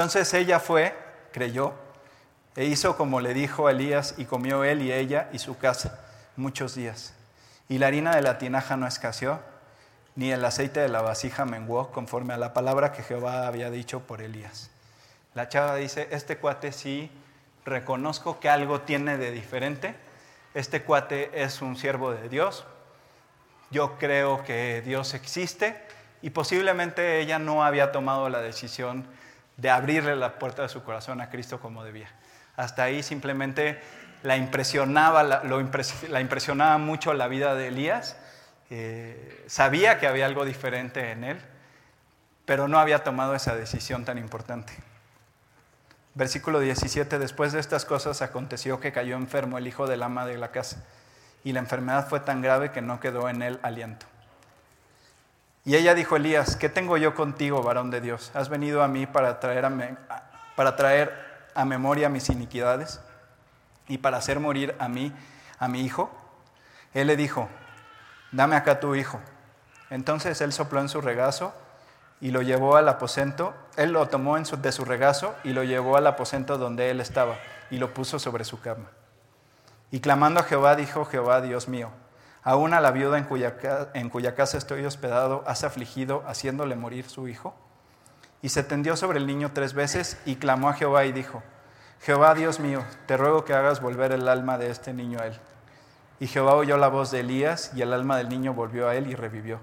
Entonces ella fue, creyó, e hizo como le dijo Elías, y comió él y ella y su casa muchos días. Y la harina de la tinaja no escaseó, ni el aceite de la vasija menguó, conforme a la palabra que Jehová había dicho por Elías. La chava dice, este cuate sí reconozco que algo tiene de diferente, este cuate es un siervo de Dios, yo creo que Dios existe y posiblemente ella no había tomado la decisión de abrirle la puerta de su corazón a Cristo como debía. Hasta ahí simplemente la impresionaba, la, la impresionaba mucho la vida de Elías, sabía que había algo diferente en él, pero no había tomado esa decisión tan importante. Versículo 17, después de estas cosas aconteció que cayó enfermo el hijo del ama de la casa, y la enfermedad fue tan grave que no quedó en él aliento. Y ella dijo, Elías, ¿qué tengo yo contigo, varón de Dios? ¿Has venido a mí para traer a, para traer a memoria mis iniquidades y para hacer morir a mí, a mi hijo? Él le dijo, dame acá tu hijo. Entonces él sopló en su regazo y lo llevó al aposento. Él lo tomó de su regazo y lo llevó al aposento donde él estaba y lo puso sobre su cama. Y clamando a Jehová, dijo Jehová, Dios mío, aún a la viuda en cuya, casa estoy hospedado, has afligido haciéndole morir su hijo. Y se tendió sobre el niño tres veces y clamó a Jehová y dijo, Jehová Dios mío, te ruego que hagas volver el alma de este niño a él. Y Jehová oyó la voz de Elías y el alma del niño volvió a él y revivió.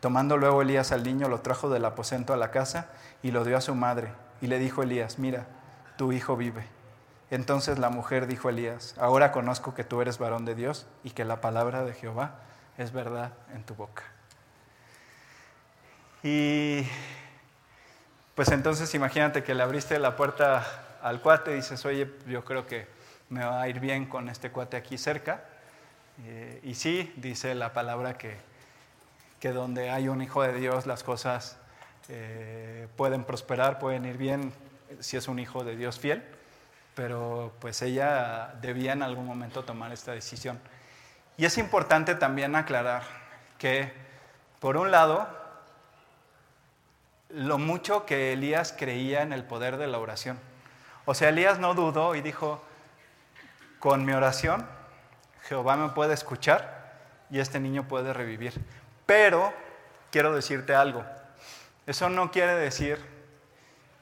Tomando luego Elías al niño, lo trajo del aposento a la casa y lo dio a su madre. Y le dijo Elías, mira, tu hijo vive. Entonces la mujer dijo a Elías, ahora conozco que tú eres varón de Dios y que la palabra de Jehová es verdad en tu boca. Y pues entonces imagínate que le abriste la puerta al cuate y dices, oye, yo creo que me va a ir bien con este cuate aquí cerca. Eh, y sí, dice la palabra que que donde hay un hijo de Dios las cosas eh, pueden prosperar, pueden ir bien si es un hijo de Dios fiel, pero pues ella debía en algún momento tomar esta decisión. Y es importante también aclarar que, por un lado, lo mucho que Elías creía en el poder de la oración. O sea, Elías no dudó y dijo, con mi oración, Jehová me puede escuchar y este niño puede revivir. Pero quiero decirte algo. Eso no quiere decir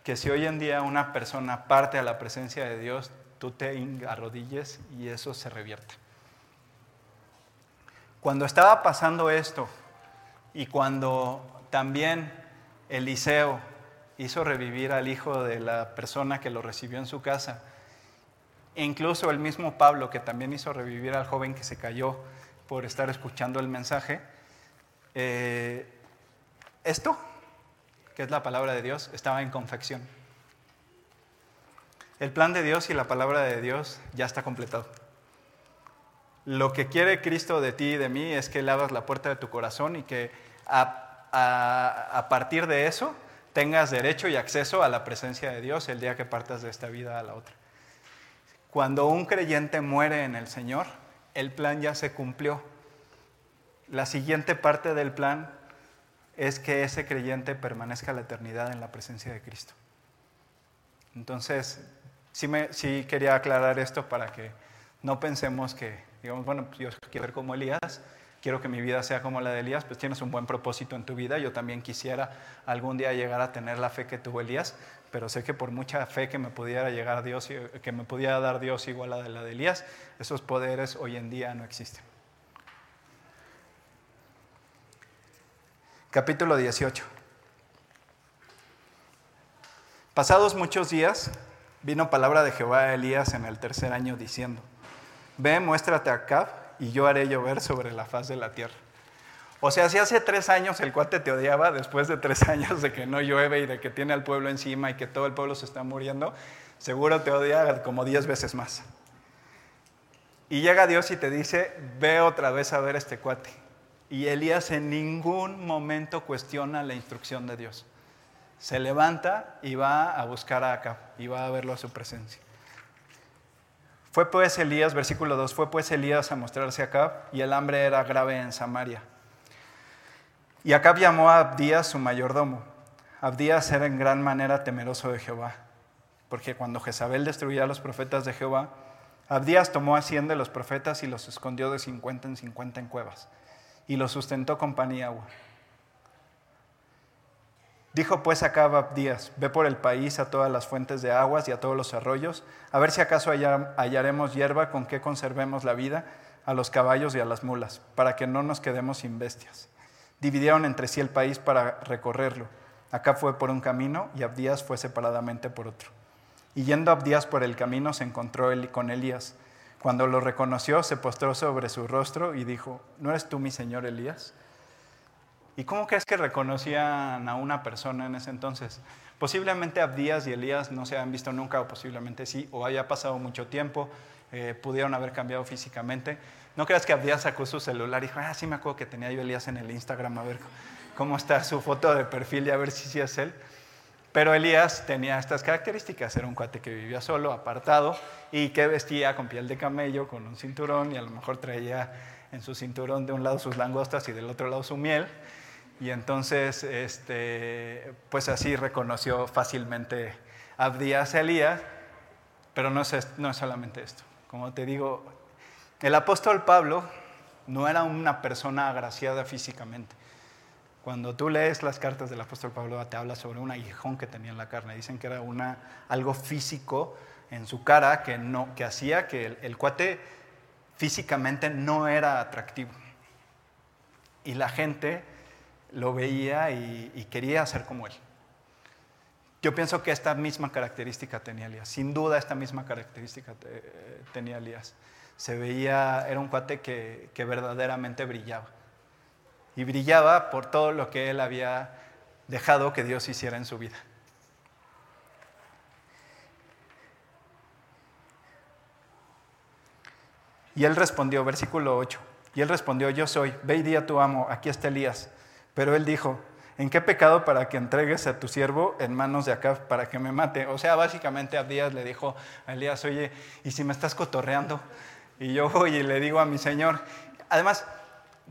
que si hoy en día una persona parte a la presencia de Dios, tú te arrodilles y eso se revierte. Cuando estaba pasando esto y cuando también Eliseo hizo revivir al hijo de la persona que lo recibió en su casa, e incluso el mismo Pablo que también hizo revivir al joven que se cayó por estar escuchando el mensaje, eh, esto, que es la palabra de Dios, estaba en confección. El plan de Dios y la palabra de Dios ya está completado. Lo que quiere Cristo de ti y de mí es que le la puerta de tu corazón y que a, partir de eso tengas derecho y acceso a la presencia de Dios el día que partas de esta vida a la otra. Cuando un creyente muere en el Señor, el plan ya se cumplió la siguiente parte del plan es que ese creyente permanezca la eternidad en la presencia de Cristo. Entonces, sí, me, sí quería aclarar esto para que no pensemos que, digamos, bueno, pues yo quiero ser como Elías, quiero que mi vida sea como la de Elías, pues tienes un buen propósito en tu vida. Yo también quisiera algún día llegar a tener la fe que tuvo Elías, pero sé que por mucha fe que me pudiera llegar Dios, que me pudiera dar Dios igual a la de Elías, esos poderes hoy en día no existen. Capítulo 18. Pasados muchos días, vino palabra de Jehová a Elías en el tercer año diciendo, ve, muéstrate acá y yo haré llover sobre la faz de la tierra. O sea, si hace tres años el cuate te odiaba, después de tres años de que no llueve y de que tiene al pueblo encima y que todo el pueblo se está muriendo, seguro te odia como diez veces más. Y llega Dios y te dice, ve otra vez a ver este cuate. Y Elías en ningún momento cuestiona la instrucción de Dios. Se levanta y va a buscar a Acab y va a verlo a su presencia. Fue pues Elías, versículo 2, fue pues Elías a mostrarse a Acab y el hambre era grave en Samaria. Y Acab llamó a Abdías, su mayordomo. Abdías era en gran manera temeroso de Jehová, porque cuando Jezabel destruía a los profetas de Jehová, Abdías tomó a cien de los profetas y los escondió de cincuenta en cincuenta en cuevas, y los sustentó con pan y agua. Dijo pues acá Abdías, ve por el país a todas las fuentes de aguas y a todos los arroyos, a ver si acaso hallaremos hierba con que conservemos la vida a los caballos y a las mulas, para que no nos quedemos sin bestias. Dividieron entre sí el país para recorrerlo. Acá fue por un camino y Abdías fue separadamente por otro. Y yendo Abdías por el camino se encontró con Elías. Cuando lo reconoció, se postró sobre su rostro y dijo, ¿no eres tú mi señor Elías? ¿Y cómo crees que reconocían a una persona en ese entonces? Posiblemente Abdías y Elías no se han visto nunca, o posiblemente sí, o haya pasado mucho tiempo, eh, pudieron haber cambiado físicamente. No creas que Abdías sacó su celular y dijo, ah, sí me acuerdo que tenía yo Elías en el Instagram, a ver cómo está su foto de perfil y a ver si sí es él. Pero Elías tenía estas características, era un cuate que vivía solo, apartado, y que vestía con piel de camello, con un cinturón, y a lo mejor traía en su cinturón de un lado sus langostas y del otro lado su miel. Y entonces, este, pues así reconoció fácilmente Abdías a Elías, pero no es, no es solamente esto. Como te digo, el apóstol Pablo no era una persona agraciada físicamente. Cuando tú lees las cartas del apóstol Pablo, te habla sobre un aguijón que tenía en la carne. Dicen que era una, algo físico en su cara que, no, que hacía que el, el cuate físicamente no era atractivo. Y la gente lo veía y, quería ser como él. Yo pienso que esta misma característica tenía Elías. Sin duda esta misma característica tenía Elías. Se veía, era un cuate que, que, verdaderamente brillaba. Y brillaba por todo lo que él había dejado que Dios hiciera en su vida. Y él respondió, versículo 8, y él respondió, yo soy, ve y di a tu amo, aquí está Elías pero él dijo, ¿en qué pecado para que entregues a tu siervo en manos de Acab para que me mate? O sea, básicamente Abdías le dijo a Elías, oye, ¿y si me estás cotorreando? Y yo voy y le digo a mi señor, además,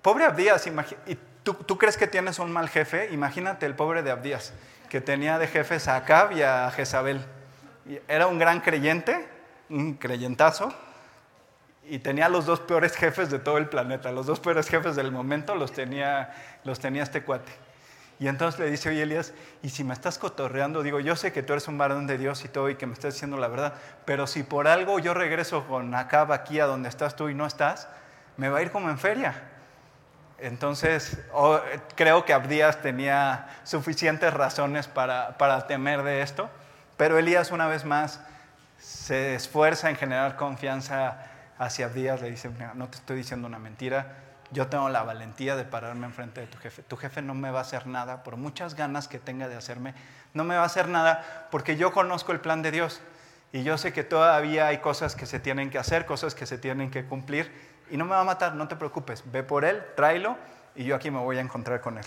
pobre Abdías, ¿y tú, crees que tienes un mal jefe? Imagínate el pobre de Abdías, que tenía de jefes a Acab y a Jezabel. Era un gran creyente, un creyentazo, y tenía los dos peores jefes de todo el planeta, los dos peores jefes del momento los tenía, los tenía este cuate. Y entonces le dice, oye Elías, y si me estás cotorreando, digo, yo sé que tú eres un varón de Dios y todo y que me estás diciendo la verdad, pero si por algo yo regreso con Acab aquí a donde estás tú y no estás, me va a ir como en feria. Entonces, creo que Abdías tenía suficientes razones para, para temer de esto, pero Elías una vez más se esfuerza en generar confianza hacia Abdías, le dice, no te estoy diciendo una mentira, yo tengo la valentía de pararme enfrente de tu jefe. Tu jefe no me va a hacer nada, por muchas ganas que tenga de hacerme, no me va a hacer nada porque yo conozco el plan de Dios y yo sé que todavía hay cosas que se tienen que hacer, cosas que se tienen que cumplir y no me va a matar, no te preocupes, ve por él, tráelo y yo aquí me voy a encontrar con él.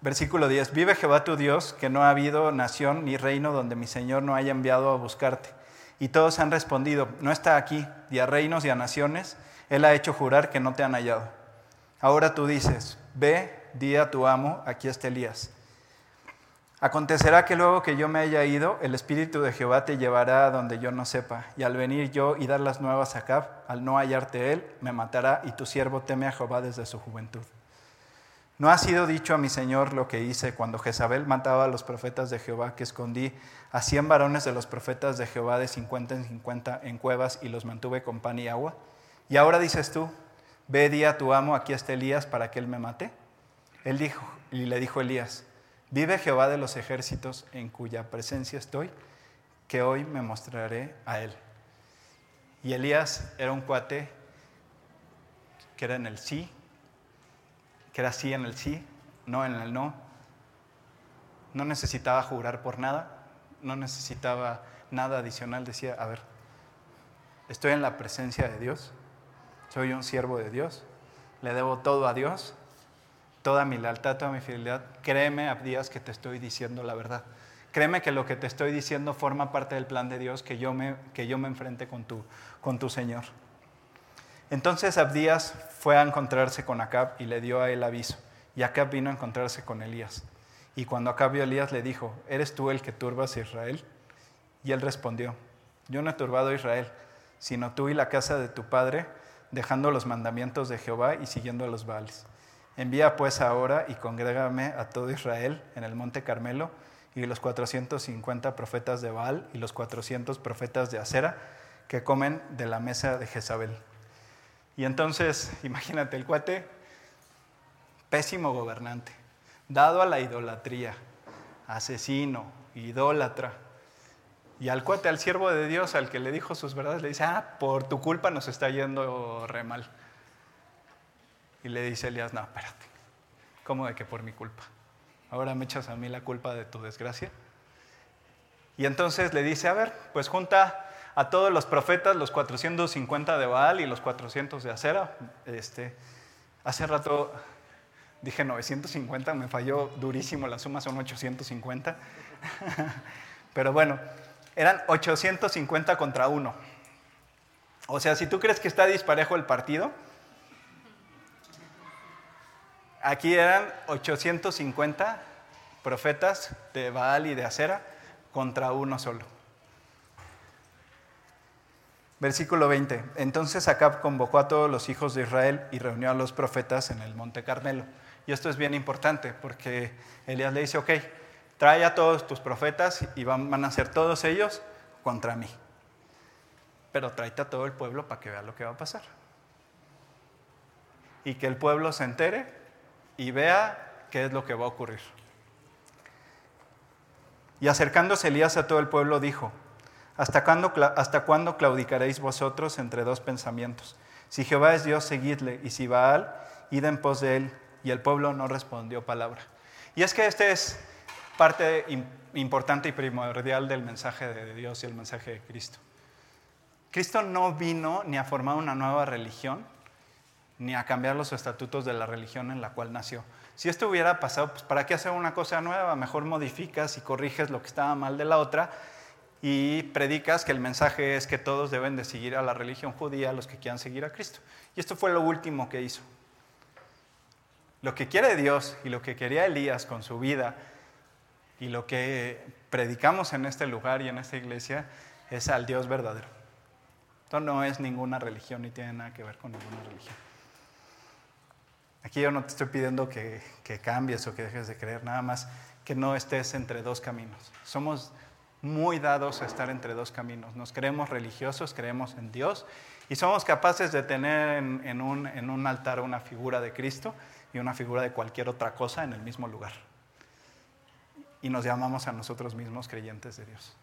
Versículo 10. Vive Jehová tu Dios, que no ha habido nación ni reino donde mi Señor no haya enviado a buscarte. Y todos han respondido, no está aquí, y a reinos y a naciones, Él ha hecho jurar que no te han hallado. Ahora tú dices, ve, di a tu amo, aquí está Elías. Acontecerá que luego que yo me haya ido, el Espíritu de Jehová te llevará a donde yo no sepa, y al venir yo y dar las nuevas a Acab, al no hallarte él, me matará, y tu siervo teme a Jehová desde su juventud. ¿No ha sido dicho a mi Señor lo que hice cuando Jezabel mataba a los profetas de Jehová, que escondí a cien varones de los profetas de Jehová de cincuenta en cincuenta en cuevas y los mantuve con pan y agua? Y ahora dices tú, ve di a tu amo, aquí está Elías para que él me mate. Él dijo, y le dijo Elías, vive Jehová de los ejércitos en cuya presencia estoy, que hoy me mostraré a él. Y Elías era un cuate que era en el sí que era sí en el sí, no en el no. No necesitaba jurar por nada, no necesitaba nada adicional. Decía, a ver, estoy en la presencia de Dios, soy un siervo de Dios, le debo todo a Dios, toda mi lealtad, toda mi fidelidad. Créeme, Abdías, que te estoy diciendo la verdad. Créeme que lo que te estoy diciendo forma parte del plan de Dios, que yo me, que yo me enfrente con tu, con tu Señor. Entonces Abdías fue a encontrarse con Acab y le dio a él aviso. y Acab vino a encontrarse con Elías. Y cuando Acab vio a Elías le dijo, ¿eres tú el que turbas a Israel? Y él respondió, yo no he turbado a Israel, sino tú y la casa de tu padre, dejando los mandamientos de Jehová y siguiendo a los Baales. Envía pues ahora y congrégame a todo Israel en el monte Carmelo y los 450 profetas de Baal y los 400 profetas de Acera que comen de la mesa de Jezabel. Y entonces, imagínate, el cuate, pésimo gobernante, dado a la idolatría, asesino, idólatra. Y al cuate, al siervo de Dios, al que le dijo sus verdades, le dice, ah, por tu culpa nos está yendo re mal. Y le dice Elías, no, espérate, ¿cómo de que por mi culpa? Ahora me echas a mí la culpa de tu desgracia. Y entonces le dice, a ver, pues junta a todos los profetas, los 450 de Baal y los 400 de Acera. Este, hace rato dije 950, me falló durísimo, la suma son 850. Pero bueno, eran 850 contra uno. O sea, si tú crees que está disparejo el partido, aquí eran 850 profetas de Baal y de Acera contra uno solo. Versículo 20. Entonces Acab convocó a todos los hijos de Israel y reunió a los profetas en el monte Carmelo. Y esto es bien importante porque Elías le dice, ok, trae a todos tus profetas y van, a ser todos ellos contra mí. Pero tráete a todo el pueblo para que vea lo que va a pasar. Y que el pueblo se entere y vea qué es lo que va a ocurrir. Y acercándose Elías a todo el pueblo dijo, ¿hasta cuándo, ¿hasta cuándo claudicaréis vosotros entre dos pensamientos? Si Jehová es Dios, seguidle, y si Baal, id en pos de él. Y el pueblo no respondió palabra. Y es que este es parte importante y primordial del mensaje de Dios y el mensaje de Cristo. Cristo no vino ni a formar una nueva religión, ni a cambiar los estatutos de la religión en la cual nació. Si esto hubiera pasado, pues ¿para qué hacer una cosa nueva? Mejor modificas y corriges lo que estaba mal de la otra y predicas que el mensaje es que todos deben de seguir a la religión judía, los que quieran seguir a Cristo. Y esto fue lo último que hizo. Lo que quiere Dios y lo que quería Elías con su vida y lo que predicamos en este lugar y en esta iglesia es al Dios verdadero. Esto no es ninguna religión ni tiene nada que ver con ninguna religión. Aquí yo no te estoy pidiendo que, cambies o que dejes de creer, nada más que no estés entre dos caminos. Somos muy dados a estar entre dos caminos. Nos creemos religiosos, creemos en Dios y somos capaces de tener en, un, en un altar una figura de Cristo y una figura de cualquier otra cosa en el mismo lugar. Y nos llamamos a nosotros mismos creyentes de Dios.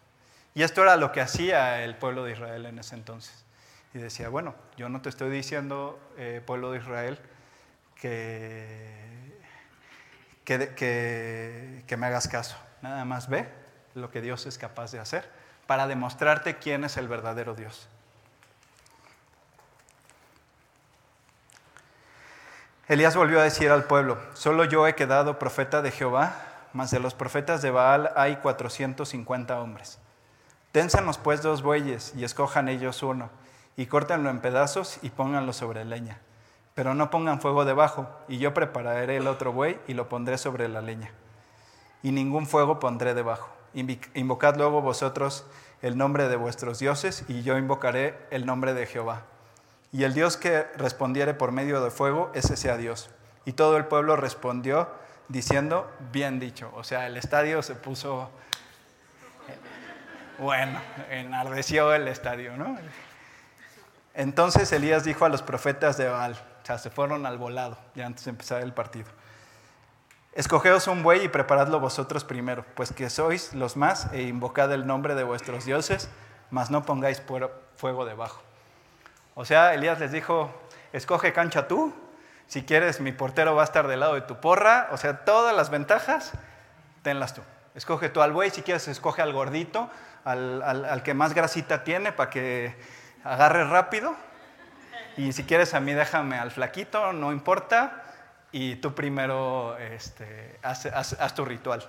Y esto era lo que hacía el pueblo de Israel en ese entonces. Y decía, bueno, yo no te estoy diciendo, eh, pueblo de Israel, que, que, que me hagas caso. Nada más ve lo que Dios es capaz de hacer para demostrarte quién es el verdadero Dios. Elías volvió a decir al pueblo, solo yo he quedado profeta de Jehová, mas de los profetas de Baal hay 450 hombres. Ténsenos pues dos bueyes y escojan ellos uno, y córtenlo en pedazos y pónganlo sobre leña. Pero no pongan fuego debajo, y yo prepararé el otro buey y lo pondré sobre la leña. Y ningún fuego pondré debajo. Invocad luego vosotros el nombre de vuestros dioses, y yo invocaré el nombre de Jehová. Y el Dios que respondiere por medio de fuego, ese sea Dios. Y todo el pueblo respondió diciendo, bien dicho. O sea, el estadio se puso, bueno, enardeció el estadio, ¿no? Entonces Elías dijo a los profetas de Baal, o sea, se fueron al volado, ya antes de empezar el partido. Escogeos un buey y preparadlo vosotros primero, pues que sois los más, e invocad el nombre de vuestros dioses, mas no pongáis fuego debajo. O sea, Elías les dijo, escoge cancha tú, si quieres mi portero va a estar del lado de tu porra, o sea, todas las ventajas, tenlas tú. Escoge tú al buey, si quieres escoge al gordito, al, al que más grasita tiene para que agarre rápido, y si quieres a mí déjame al flaquito, no importa, y tú primero este, haz, tu ritual.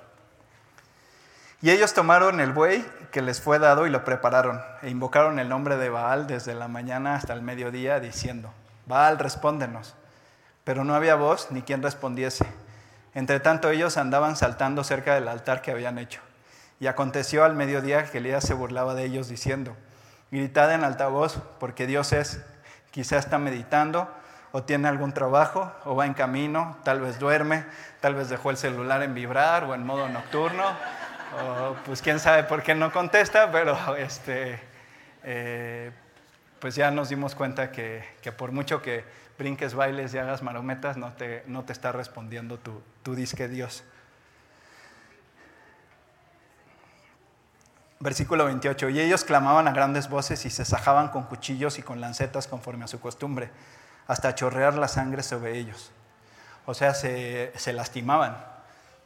Y ellos tomaron el buey que les fue dado y lo prepararon, e invocaron el nombre de Baal desde la mañana hasta el mediodía, diciendo, Baal, respóndenos. Pero no había voz ni quien respondiese. Entre tanto ellos andaban saltando cerca del altar que habían hecho. Y aconteció al mediodía que Elías se burlaba de ellos diciendo, gritad en alta voz, porque Dios es, quizá está meditando, o tiene algún trabajo, o va en camino, tal vez duerme, tal vez dejó el celular en vibrar o en modo nocturno, o pues quién sabe por qué no contesta, pero este, eh, pues ya nos dimos cuenta que, por mucho que brinques, bailes y hagas marometas, no te, no te está respondiendo tu, tu disque Dios. Versículo 28. Y ellos clamaban a grandes voces y se sajaban con cuchillos y con lancetas conforme a su costumbre, hasta chorrear la sangre sobre ellos. O sea, se, lastimaban,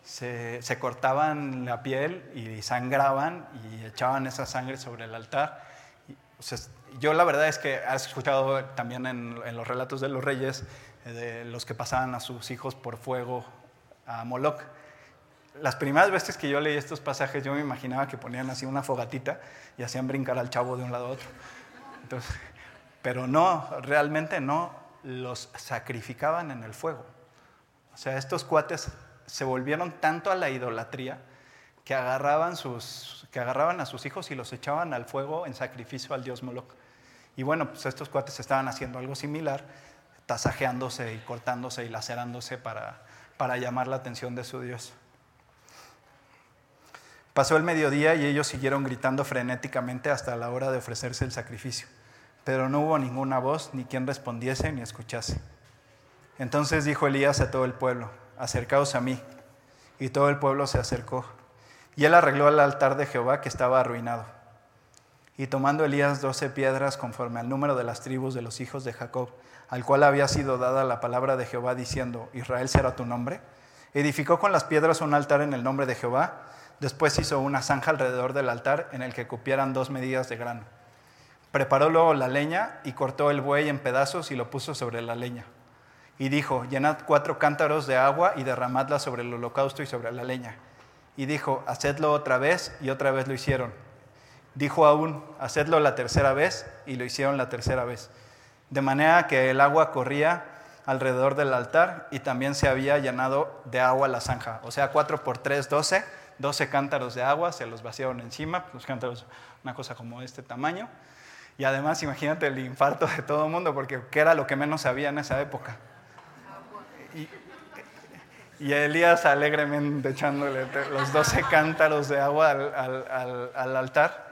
se, cortaban la piel y sangraban y echaban esa sangre sobre el altar. yo la verdad es que has escuchado también en, en los relatos de los reyes eh, de los que pasaban a sus hijos por fuego a Moloch las primeras veces que yo leí estos pasajes, yo me imaginaba que ponían así una fogatita y hacían brincar al chavo de un lado a otro. pero no, realmente no, los sacrificaban en el fuego. O sea, estos cuates se volvieron tanto a la idolatría que agarraban, sus, que agarraban a sus hijos y los echaban al fuego en sacrificio al dios Moloch. Y bueno, pues estos cuates estaban haciendo algo similar, tasajeándose y cortándose y lacerándose para, para llamar la atención de su dios. Pasó el mediodía y ellos siguieron gritando frenéticamente hasta la hora de ofrecerse el sacrificio, pero no hubo ninguna voz, ni quien respondiese ni escuchase. Entonces dijo Elías a todo el pueblo, acercaos a mí. Y todo el pueblo se acercó. Y él arregló el altar de Jehová que estaba arruinado. Y tomando Elías doce piedras conforme al número de las tribus de los hijos de Jacob, al cual había sido dada la palabra de Jehová diciendo, Israel será tu nombre, edificó con las piedras un altar en el nombre de Jehová Después hizo una zanja alrededor del altar en el que cupieran dos medidas de grano. Preparó luego la leña y cortó el buey en pedazos y lo puso sobre la leña. Y dijo, llenad cuatro cántaros de agua y derramadla sobre el holocausto y sobre la leña. Y dijo, hacedlo otra vez y otra vez lo hicieron. Dijo aún, hacedlo la tercera vez y lo hicieron la tercera vez. De manera que el agua corría alrededor del altar y también se había llenado de agua la zanja. O sea, cuatro por tres, doce 12 cántaros de agua, se los vaciaron encima, los cántaros, una cosa como este tamaño. Y además, imagínate el infarto de todo el mundo, porque ¿qué era lo que menos sabía en esa época? Y, Elías alegremente echándole los 12 cántaros de agua al, al altar,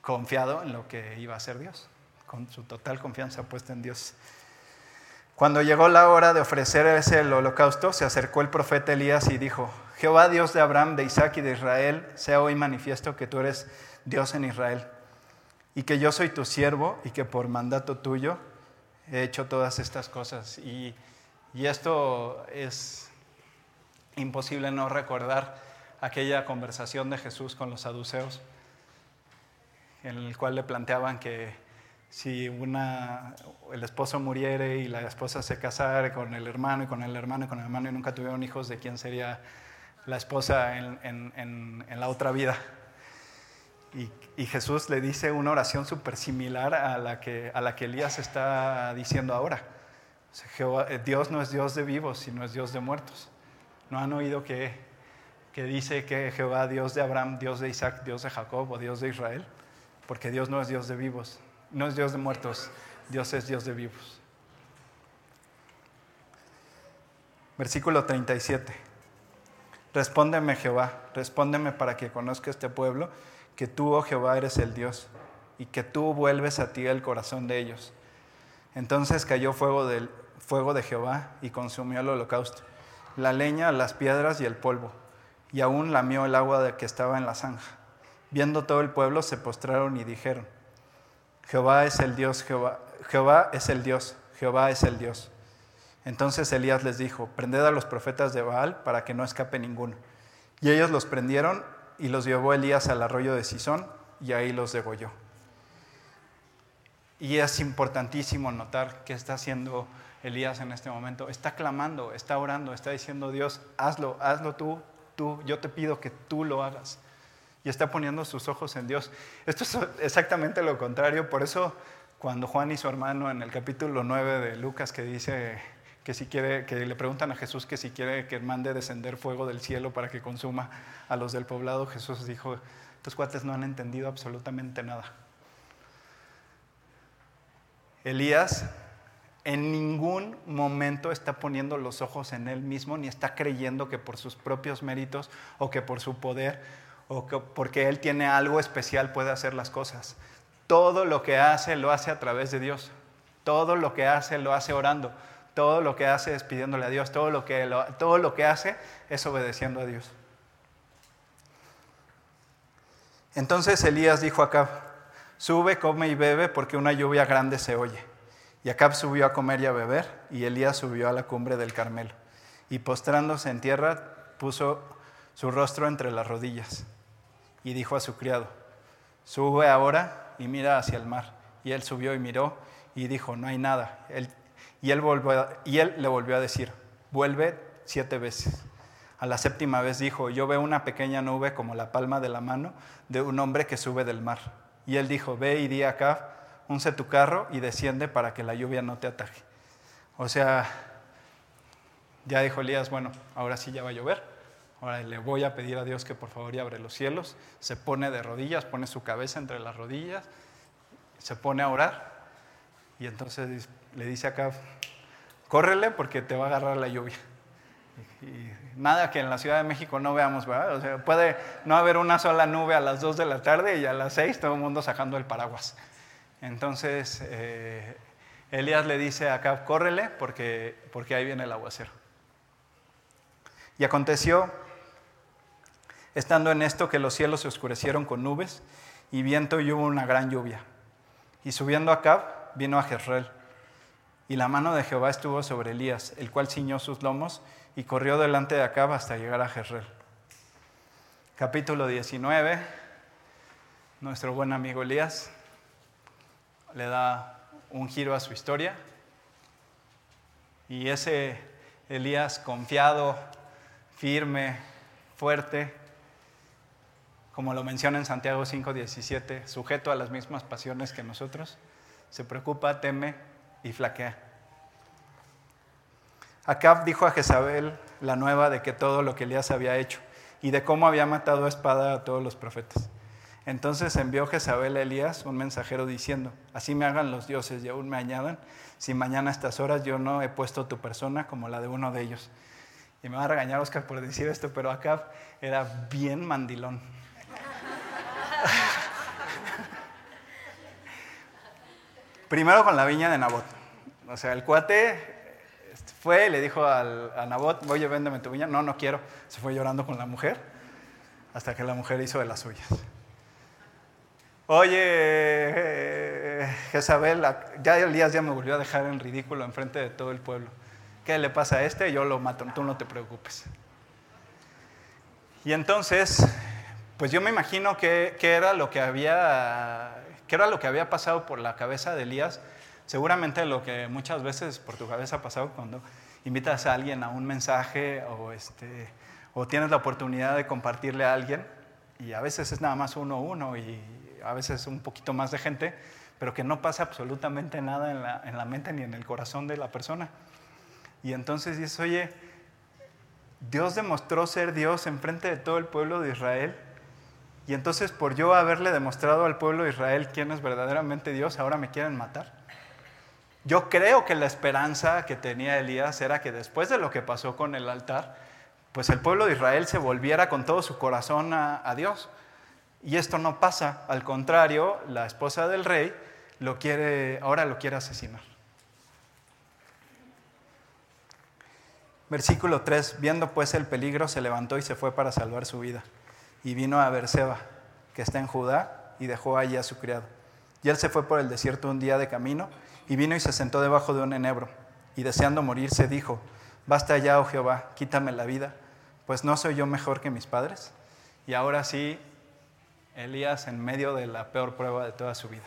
confiado en lo que iba a hacer Dios, con su total confianza puesta en Dios. Cuando llegó la hora de ofrecer ese holocausto, se acercó el profeta Elías y dijo, Jehová Dios de Abraham, de Isaac y de Israel, sea hoy manifiesto que tú eres Dios en Israel y que yo soy tu siervo y que por mandato tuyo he hecho todas estas cosas. Y, y esto es imposible no recordar aquella conversación de Jesús con los saduceos, en el cual le planteaban que si una, el esposo muriere y la esposa se casara con el hermano y con el hermano y con el hermano y nunca tuvieron hijos, ¿de quién sería la esposa en, la otra vida? Y, Jesús le dice una oración súper similar a la, que, a la que Elías está diciendo ahora. Eh, Dios no es Dios de vivos, sino es Dios de muertos. ¿No han oído que, que dice que Jehová, Dios de Abraham, Dios de Isaac, Dios de Jacob o Dios de Israel? Porque Dios no es Dios de vivos, no es Dios de muertos, Dios es Dios de vivos. Versículo 37. Respóndeme Jehová, respóndeme para que conozca este pueblo, que tú, oh Jehová, eres el Dios, y que tú vuelves a ti el corazón de ellos. Entonces cayó fuego, del, fuego de Jehová y consumió el holocausto, la leña, las piedras y el polvo, y aún lamió el agua de que estaba en la zanja. Viendo todo el pueblo, se postraron y dijeron, Jehová es el Dios, Jehová, Jehová es el Dios, Jehová es el Dios. Entonces Elías les dijo, prended a los profetas de Baal para que no escape ninguno. Y ellos los prendieron y los llevó Elías al arroyo de Sison y ahí los degolló. Y es importantísimo notar qué está haciendo Elías en este momento. Está clamando, está orando, está diciendo, Dios, hazlo, hazlo tú, tú, yo te pido que tú lo hagas y está poniendo sus ojos en Dios. Esto es exactamente lo contrario, por eso cuando Juan y su hermano en el capítulo 9 de Lucas que dice que si quiere, que le preguntan a Jesús que si quiere que mande descender fuego del cielo para que consuma a los del poblado, Jesús dijo, estos cuates no han entendido absolutamente nada. Elías en ningún momento está poniendo los ojos en él mismo, ni está creyendo que por sus propios méritos o que por su poder o que porque él tiene algo especial puede hacer las cosas. Todo lo que hace lo hace a través de Dios. Todo lo que hace lo hace orando. Todo lo que hace es pidiéndole a Dios. Todo lo que, todo lo que hace es obedeciendo a Dios. Entonces Elías dijo a Acab, sube, come y bebe porque una lluvia grande se oye. Y Acab subió a comer y a beber, y Elías subió a la cumbre del Carmelo. Y postrándose en tierra, puso su rostro entre las rodillas, y dijo a su criado, sube ahora y mira hacia el mar. Y él subió y miró, y dijo, no hay nada. Y, él le volvió a decir, vuelve siete veces. A la séptima vez dijo, yo veo una pequeña nube como la palma de la mano de un hombre que sube del mar. Y él dijo, ve y di a Acab, unce tu carro y desciende para que la lluvia no te ataje. O sea, ya dijo Elías, bueno, ahora sí ya va a llover, ahora le voy a pedir a Dios que por favor y abre los cielos, se pone de rodillas, pone su cabeza entre las rodillas, se pone a orar y entonces le dice acá, córrele porque te va a agarrar la lluvia. Y nada que en la Ciudad de México no veamos, ¿verdad? O sea, puede no haber una sola nube a las 2 de la tarde y a las 6 todo el mundo sacando el paraguas. Entonces eh, Elías le dice a Acab, córrele porque, porque ahí viene el aguacero. Y aconteció, estando en esto, que los cielos se oscurecieron con nubes y viento y hubo una gran lluvia. Y subiendo Acab, vino a Jezreel. Y la mano de Jehová estuvo sobre Elías, el cual ciñó sus lomos y corrió delante de Acab hasta llegar a Jezreel. Capítulo 19. Nuestro buen amigo Elías le da un giro a su historia. Y ese Elías confiado, firme, fuerte, como lo menciona en Santiago 5:17, sujeto a las mismas pasiones que nosotros, se preocupa, teme y flaquea. Acab dijo a Jezabel la nueva de que todo lo que Elías había hecho y de cómo había matado a espada a todos los profetas. Entonces envió Jezabel a Elías un mensajero diciendo, así me hagan los dioses y aún me añadan, si mañana a estas horas yo no he puesto tu persona como la de uno de ellos. Y me va a regañar Oscar por decir esto, pero Acab era bien mandilón. Primero con la viña de Nabot. O sea, el cuate fue y le dijo al, a Nabot, oye, véndeme tu viña. No, no quiero. Se fue llorando con la mujer hasta que la mujer hizo de las suyas. Oye, eh, Jezabel, ya Elías ya me volvió a dejar en ridículo enfrente de todo el pueblo. ¿Qué le pasa a este? Yo lo mato, tú no te preocupes. Y entonces, pues yo me imagino que, era lo que había, que era lo que había pasado por la cabeza de Elías. Seguramente lo que muchas veces por tu cabeza ha pasado cuando invitas a alguien a un mensaje o, este, o tienes la oportunidad de compartirle a alguien y a veces es nada más uno a uno y a veces un poquito más de gente, pero que no pasa absolutamente nada en la, en la mente ni en el corazón de la persona. Y entonces dices, oye, Dios demostró ser Dios en frente de todo el pueblo de Israel. Y entonces por yo haberle demostrado al pueblo de Israel quién es verdaderamente Dios, ahora me quieren matar. Yo creo que la esperanza que tenía Elías era que después de lo que pasó con el altar, pues el pueblo de Israel se volviera con todo su corazón a, Dios. Y esto no pasa, al contrario, la esposa del rey ahora lo quiere asesinar. Versículo 3, viendo pues el peligro, se levantó y se fue para salvar su vida. Y vino a Berseba, que está en Judá, y dejó allí a su criado. Y él se fue por el desierto un día de camino, y vino y se sentó debajo de un enebro. Y deseando morirse, dijo, Basta ya, oh Jehová, quítame la vida, pues no soy yo mejor que mis padres. Y ahora sí, Elías en medio de la peor prueba de toda su vida.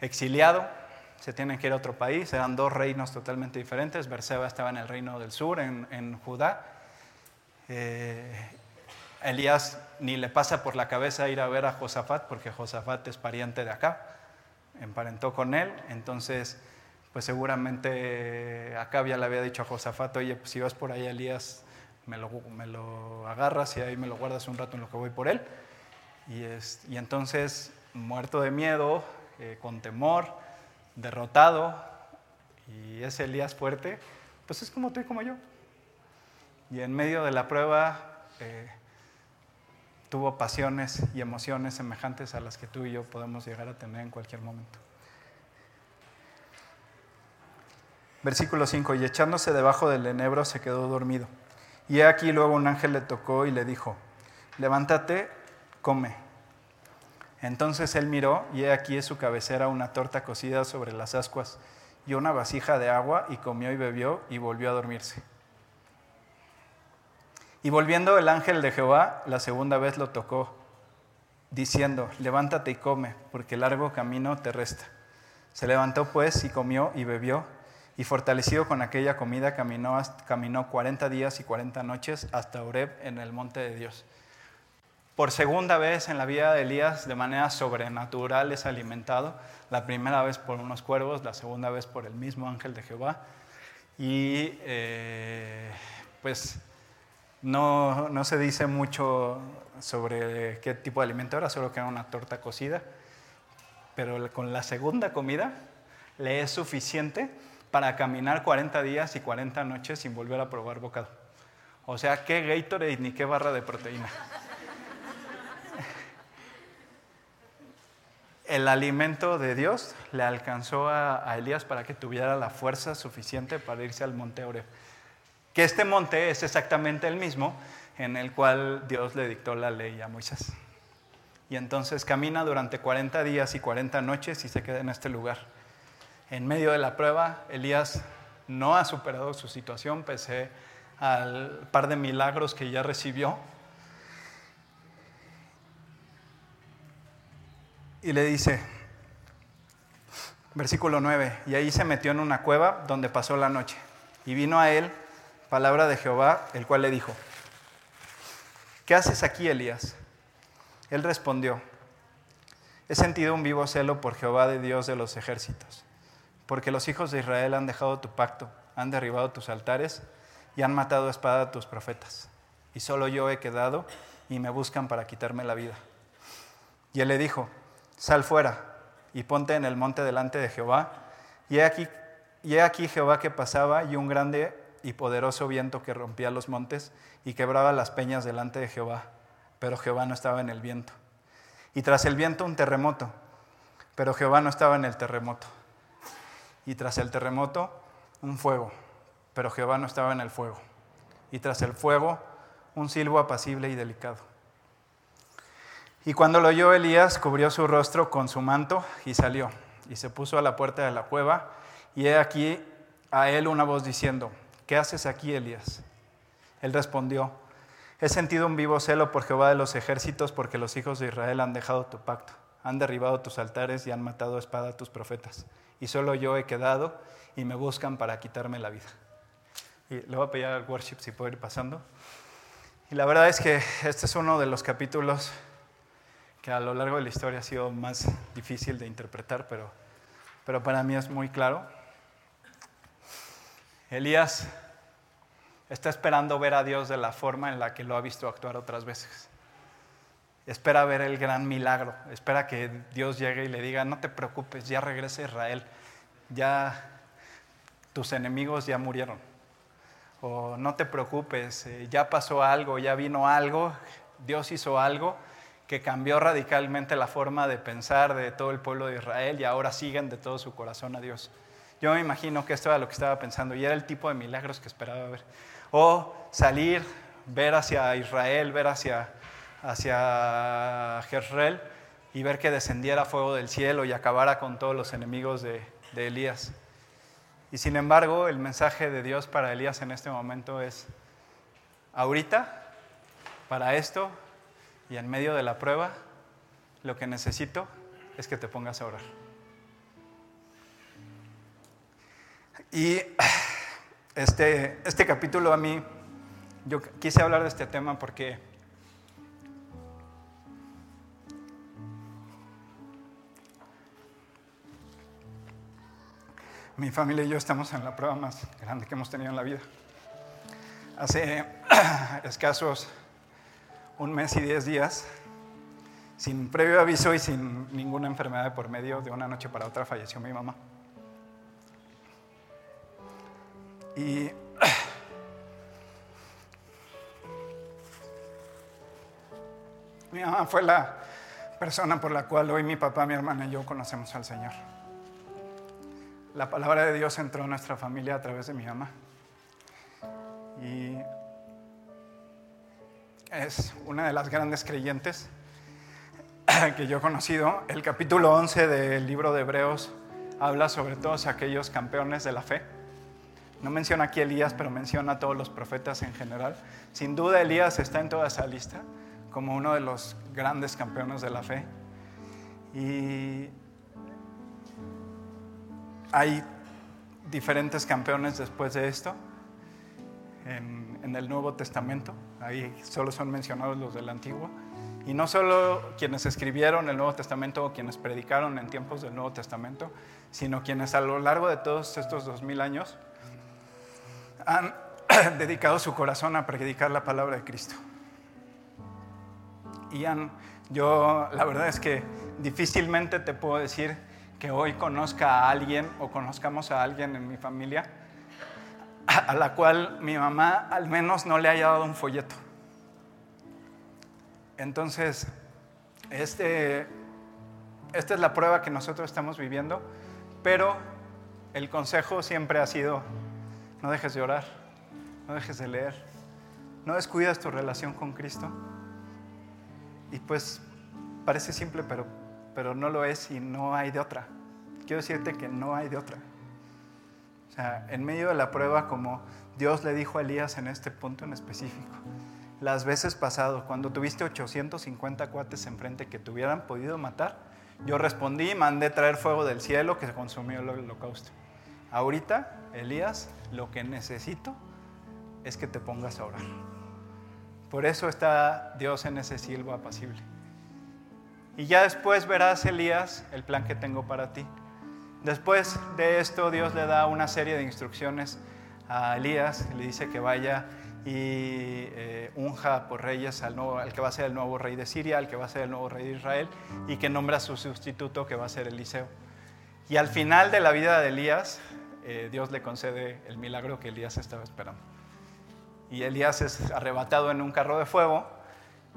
Exiliado, se tiene que ir a otro país, eran dos reinos totalmente diferentes. Berseba estaba en el reino del sur, en, Judá. Eh, Elías ni le pasa por la cabeza ir a ver a Josafat, porque Josafat es pariente de acá, emparentó con él. Entonces, pues seguramente Acab ya le había dicho a Josafat, oye, pues si vas por ahí Elías, me lo, me lo agarras y ahí me lo guardas un rato en lo que voy por él. Y, es, y entonces, muerto de miedo, eh, con temor, derrotado, y ese Elías fuerte, pues es como tú y como yo. Y en medio de la prueba eh, tuvo pasiones y emociones semejantes a las que tú y yo podemos llegar a tener en cualquier momento. Versículo 5, y echándose debajo del enebro se quedó dormido. Y aquí luego un ángel le tocó y le dijo, levántate, come. Entonces él miró y he aquí en su cabecera una torta cocida sobre las ascuas y una vasija de agua y comió y bebió y volvió a dormirse. Y volviendo el ángel de Jehová, la segunda vez lo tocó, diciendo, levántate y come, porque largo camino te resta. Se levantó pues y comió y bebió, y fortalecido con aquella comida caminó, caminó 40 días y 40 noches hasta Oreb en el monte de Dios. Por segunda vez en la vida de Elías, de manera sobrenatural, es alimentado. La primera vez por unos cuervos, la segunda vez por el mismo ángel de Jehová. Y eh, pues no, no, se dice mucho sobre qué tipo de alimento era, solo que era una torta cocida, pero con la segunda comida le es suficiente para caminar 40 días y 40 noches sin volver a probar bocado. O sea, qué Gatorade ni qué barra de proteína. El alimento de Dios le alcanzó a, Elías para que tuviera la fuerza suficiente para irse al monte Oreb que este monte es exactamente el mismo en el cual Dios le dictó la ley a Moisés. Y entonces camina durante 40 días y 40 noches y se queda en este lugar. En medio de la prueba, Elías no ha superado su situación pese al par de milagros que ya recibió. Y le dice, versículo 9, y ahí se metió en una cueva donde pasó la noche. Y vino a él palabra de Jehová, el cual le dijo, ¿qué haces aquí, Elías? Él respondió, he sentido un vivo celo por Jehová de Dios de los ejércitos, porque los hijos de Israel han dejado tu pacto, han derribado tus altares y han matado a espada a tus profetas. Y solo yo he quedado y me buscan para quitarme la vida. Y él le dijo, sal fuera y ponte en el monte delante de Jehová. Y he aquí, y he aquí Jehová que pasaba y un grande y poderoso viento que rompía los montes y quebraba las peñas delante de Jehová, pero Jehová no estaba en el viento. Y tras el viento un terremoto, pero Jehová no estaba en el terremoto. Y tras el terremoto un fuego, pero Jehová no estaba en el fuego. Y tras el fuego un silbo apacible y delicado. Y cuando lo oyó Elías, cubrió su rostro con su manto y salió, y se puso a la puerta de la cueva, y he aquí a él una voz diciendo, ¿qué haces aquí, Elías? Él respondió, he sentido un vivo celo por Jehová de los ejércitos, porque los hijos de Israel han dejado tu pacto, han derribado tus altares y han matado a espada a tus profetas. Y solo yo he quedado y me buscan para quitarme la vida. Y le voy a pedir al worship si puede ir pasando. Y la verdad es que este es uno de los capítulos que a lo largo de la historia ha sido más difícil de interpretar, pero, pero para mí es muy claro. Elías está esperando ver a Dios de la forma en la que lo ha visto actuar otras veces. Espera ver el gran milagro, espera que Dios llegue y le diga, no te preocupes, ya regresa Israel, ya tus enemigos ya murieron. O no te preocupes, eh, ya pasó algo, ya vino algo, Dios hizo algo que cambió radicalmente la forma de pensar de todo el pueblo de Israel y ahora siguen de todo su corazón a Dios. Yo me imagino que esto era lo que estaba pensando y era el tipo de milagros que esperaba ver. O salir, ver hacia Israel, ver hacia, hacia Jezreel y ver que descendiera fuego del cielo y acabara con todos los enemigos de, de Elías. Y sin embargo, el mensaje de Dios para Elías en este momento es, ahorita, para esto y en medio de la prueba, lo que necesito es que te pongas a orar. Y este, este capítulo a mí, yo quise hablar de este tema porque mi familia y yo estamos en la prueba más grande que hemos tenido en la vida. Hace escasos un mes y diez días, sin previo aviso y sin ninguna enfermedad de por medio, de una noche para otra falleció mi mamá. Y mi mamá fue la persona por la cual hoy mi papá, mi hermana y yo conocemos al Señor. La palabra de Dios entró en nuestra familia a través de mi mamá. Y es una de las grandes creyentes que yo he conocido. El capítulo 11 del libro de Hebreos habla sobre todos aquellos campeones de la fe. No menciona aquí Elías, pero menciona a todos los profetas en general. Sin duda Elías está en toda esa lista como uno de los grandes campeones de la fe. Y hay diferentes campeones después de esto en, el Nuevo Testamento. Ahí solo son mencionados los del Antiguo. Y no solo quienes escribieron el Nuevo Testamento o quienes predicaron en tiempos del Nuevo Testamento, sino quienes a lo largo de todos estos dos mil años han dedicado su corazón a predicar la palabra de Cristo. Ian, yo la verdad es que difícilmente te puedo decir que hoy conozca a alguien o conozcamos a alguien en mi familia a la cual mi mamá al menos no le haya dado un folleto. Entonces, este, esta es la prueba que nosotros estamos viviendo, pero el consejo siempre ha sido, no dejes de orar, no dejes de leer, no descuidas tu relación con Cristo. Y pues parece simple, pero, pero no lo es y no hay de otra. Quiero decirte que no hay de otra. O sea, en medio de la prueba, como Dios le dijo a Elías en este punto en específico, las veces pasado, cuando tuviste 850 cuates enfrente que te hubieran podido matar, yo respondí y mandé traer fuego del cielo que se consumió el holocausto. Ahorita, Elías, lo que necesito es que te pongas a orar. Por eso está Dios en ese silbo apacible. Y ya después verás, Elías, el plan que tengo para ti. Después de esto, Dios le da una serie de instrucciones a Elías. Le dice que vaya y eh, unja por reyes al, al que va a ser el nuevo rey de Siria, al que va a ser el nuevo rey de Israel, y que nombra a su sustituto, que va a ser Eliseo. Y al final de la vida de Elías, eh, Dios le concede el milagro que Elías estaba esperando y Elías es arrebatado en un carro de fuego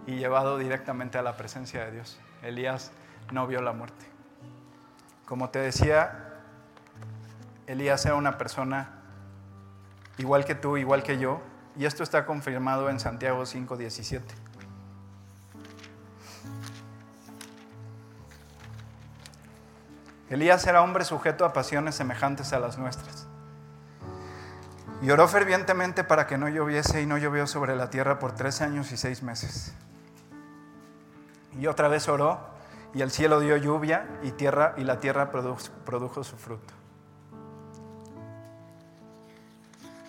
y llevado directamente a la presencia de Dios. Elías no vio la muerte. Como te decía, Elías era una persona igual que tú, igual que yo, y esto está confirmado en Santiago 5:17. Elías era hombre sujeto a pasiones semejantes a las nuestras y oró fervientemente para que no lloviese y no llovió sobre la tierra por tres años y seis meses. Y otra vez oró y el cielo dio lluvia y, tierra, y la tierra produjo, su fruto.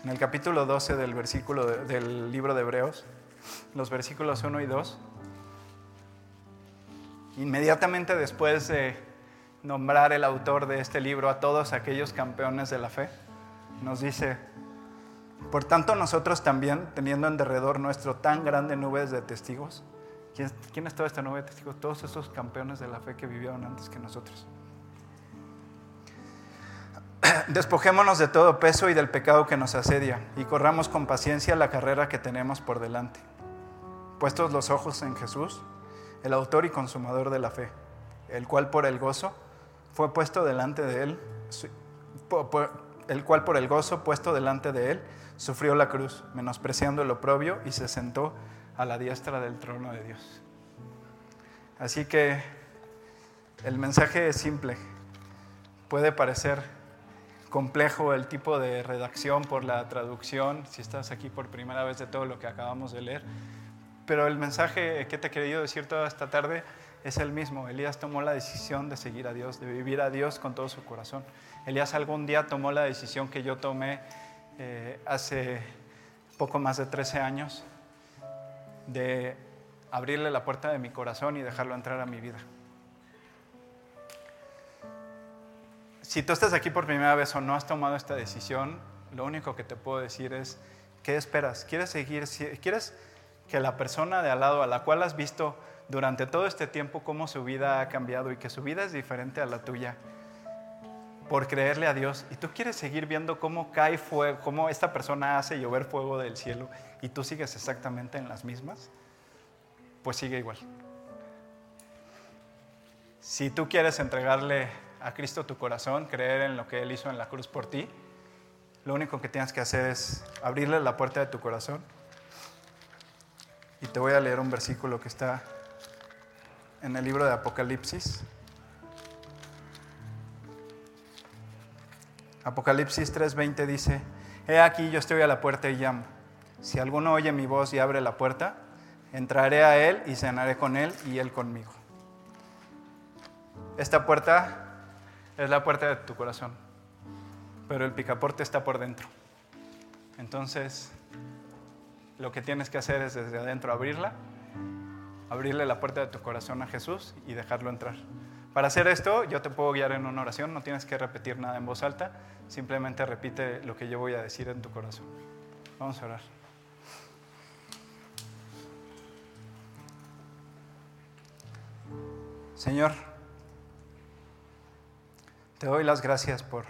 En el capítulo 12 del, versículo del libro de Hebreos, los versículos 1 y 2, inmediatamente después de nombrar el autor de este libro a todos aquellos campeones de la fe, nos dice, por tanto, nosotros también, teniendo en derredor nuestro tan grande nube de testigos, ¿quién, es toda esta nube de testigos? Todos esos campeones de la fe que vivieron antes que nosotros. Despojémonos de todo peso y del pecado que nos asedia y corramos con paciencia la carrera que tenemos por delante. Puestos los ojos en Jesús, el autor y consumador de la fe, el cual por el gozo fue puesto delante de él, el cual por el gozo puesto delante de él sufrió la cruz, menospreciando el oprobio y se sentó a la diestra del trono de Dios. Así que el mensaje es simple. Puede parecer complejo el tipo de redacción por la traducción, si estás aquí por primera vez de todo lo que acabamos de leer, pero el mensaje que te he querido decir toda esta tarde es el mismo. Elías tomó la decisión de seguir a Dios, de vivir a Dios con todo su corazón. Elías algún día tomó la decisión que yo tomé eh, hace poco más de 13 años de abrirle la puerta de mi corazón y dejarlo entrar a mi vida. Si tú estás aquí por primera vez o no has tomado esta decisión, lo único que te puedo decir es, ¿qué esperas? ¿Quieres seguir? ¿Quieres que la persona de al lado a la cual has visto durante todo este tiempo cómo su vida ha cambiado y que su vida es diferente a la tuya? por creerle a Dios y tú quieres seguir viendo cómo cae fuego, cómo esta persona hace llover fuego del cielo y tú sigues exactamente en las mismas, pues sigue igual. Si tú quieres entregarle a Cristo tu corazón, creer en lo que Él hizo en la cruz por ti, lo único que tienes que hacer es abrirle la puerta de tu corazón. Y te voy a leer un versículo que está en el libro de Apocalipsis. Apocalipsis 3:20 dice, He aquí yo estoy a la puerta y llamo. Si alguno oye mi voz y abre la puerta, entraré a él y cenaré con él y él conmigo. Esta puerta es la puerta de tu corazón, pero el picaporte está por dentro. Entonces, lo que tienes que hacer es desde adentro abrirla, abrirle la puerta de tu corazón a Jesús y dejarlo entrar. Para hacer esto, yo te puedo guiar en una oración, no tienes que repetir nada en voz alta, simplemente repite lo que yo voy a decir en tu corazón. Vamos a orar. Señor, te doy las gracias por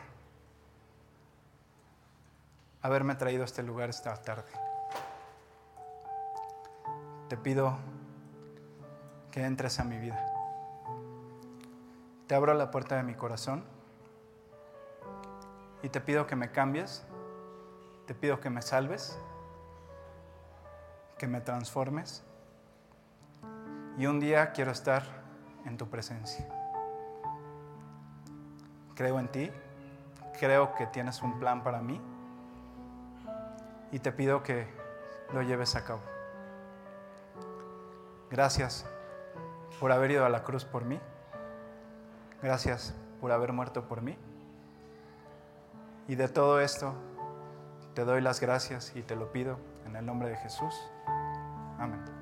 haberme traído a este lugar esta tarde. Te pido que entres a mi vida. Te abro la puerta de mi corazón y te pido que me cambies, te pido que me salves, que me transformes y un día quiero estar en tu presencia. Creo en ti, creo que tienes un plan para mí y te pido que lo lleves a cabo. Gracias por haber ido a la cruz por mí. Gracias por haber muerto por mí. Y de todo esto te doy las gracias y te lo pido en el nombre de Jesús. Amén.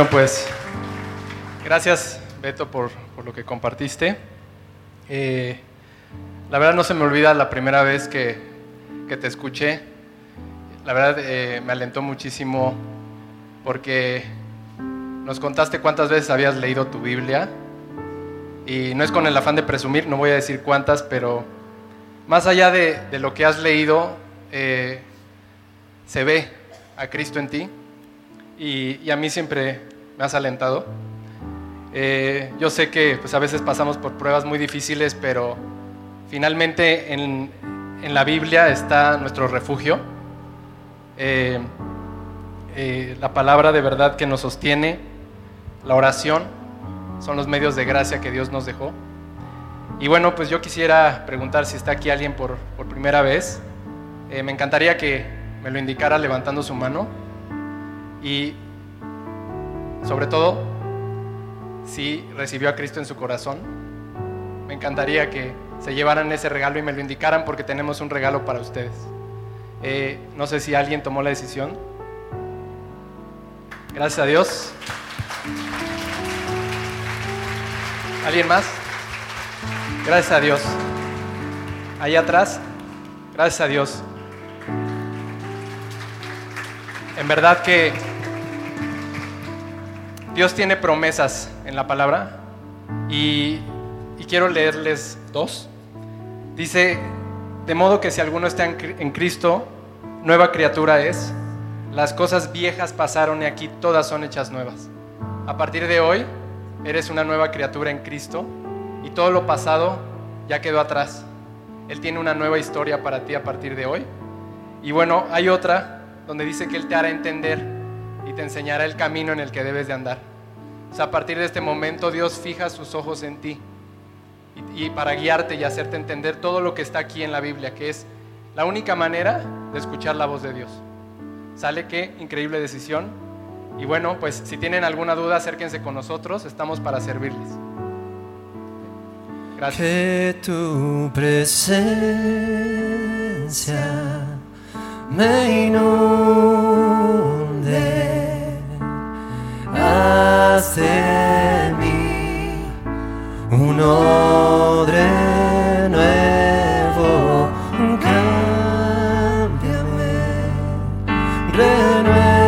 Bueno, pues gracias Beto por, lo que compartiste. Eh, la verdad no se me olvida la primera vez que, te escuché. La verdad eh, me alentó muchísimo porque nos contaste cuántas veces habías leído tu Biblia. Y no es con el afán de presumir, no voy a decir cuántas, pero más allá de, lo que has leído, eh, se ve a Cristo en ti y, a mí siempre me has alentado. Eh, yo sé que pues, a veces pasamos por pruebas muy difíciles, pero finalmente en, la Biblia está nuestro refugio. Eh, eh, la palabra de verdad que nos sostiene, la oración, son los medios de gracia que Dios nos dejó. Y bueno, pues yo quisiera preguntar si está aquí alguien por, por primera vez. me encantaría que me lo indicara levantando su mano. Y sobre todo, si recibió a Cristo en su corazón, me encantaría que se llevaran ese regalo y me lo indicaran porque tenemos un regalo para ustedes. Eh, no sé si alguien tomó la decisión. Gracias a Dios. ¿Alguien más? Gracias a Dios. Ahí atrás, gracias a Dios. En verdad que Dios tiene promesas en la palabra y, quiero leerles dos. Dice, de modo que si alguno está en, Cristo, nueva criatura es. Las cosas viejas pasaron y aquí todas son hechas nuevas. A partir de hoy, eres una nueva criatura en Cristo y todo lo pasado ya quedó atrás. Él tiene una nueva historia para ti a partir de hoy. Y bueno, hay otra donde dice que Él te hará entender y te enseñará el camino en el que debes de andar. O sea, a partir de este momento Dios fija sus ojos en ti y, para guiarte y hacerte entender todo lo que está aquí en la Biblia, que es la única manera de escuchar la voz de Dios. ¿Sale qué? Increíble decisión. Y bueno, pues si tienen alguna duda, acérquense con nosotros, estamos para servirles. Gracias. Que tu presencia me inunde haz de mí un odre nuevo, cámbiame, renuévame,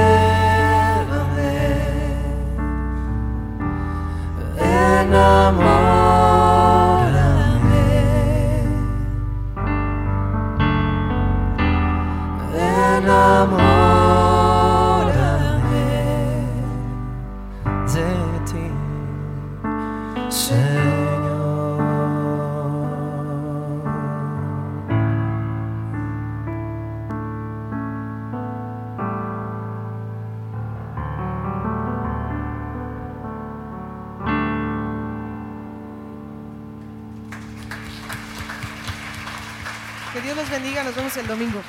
enamórame, enamórame. El domingo.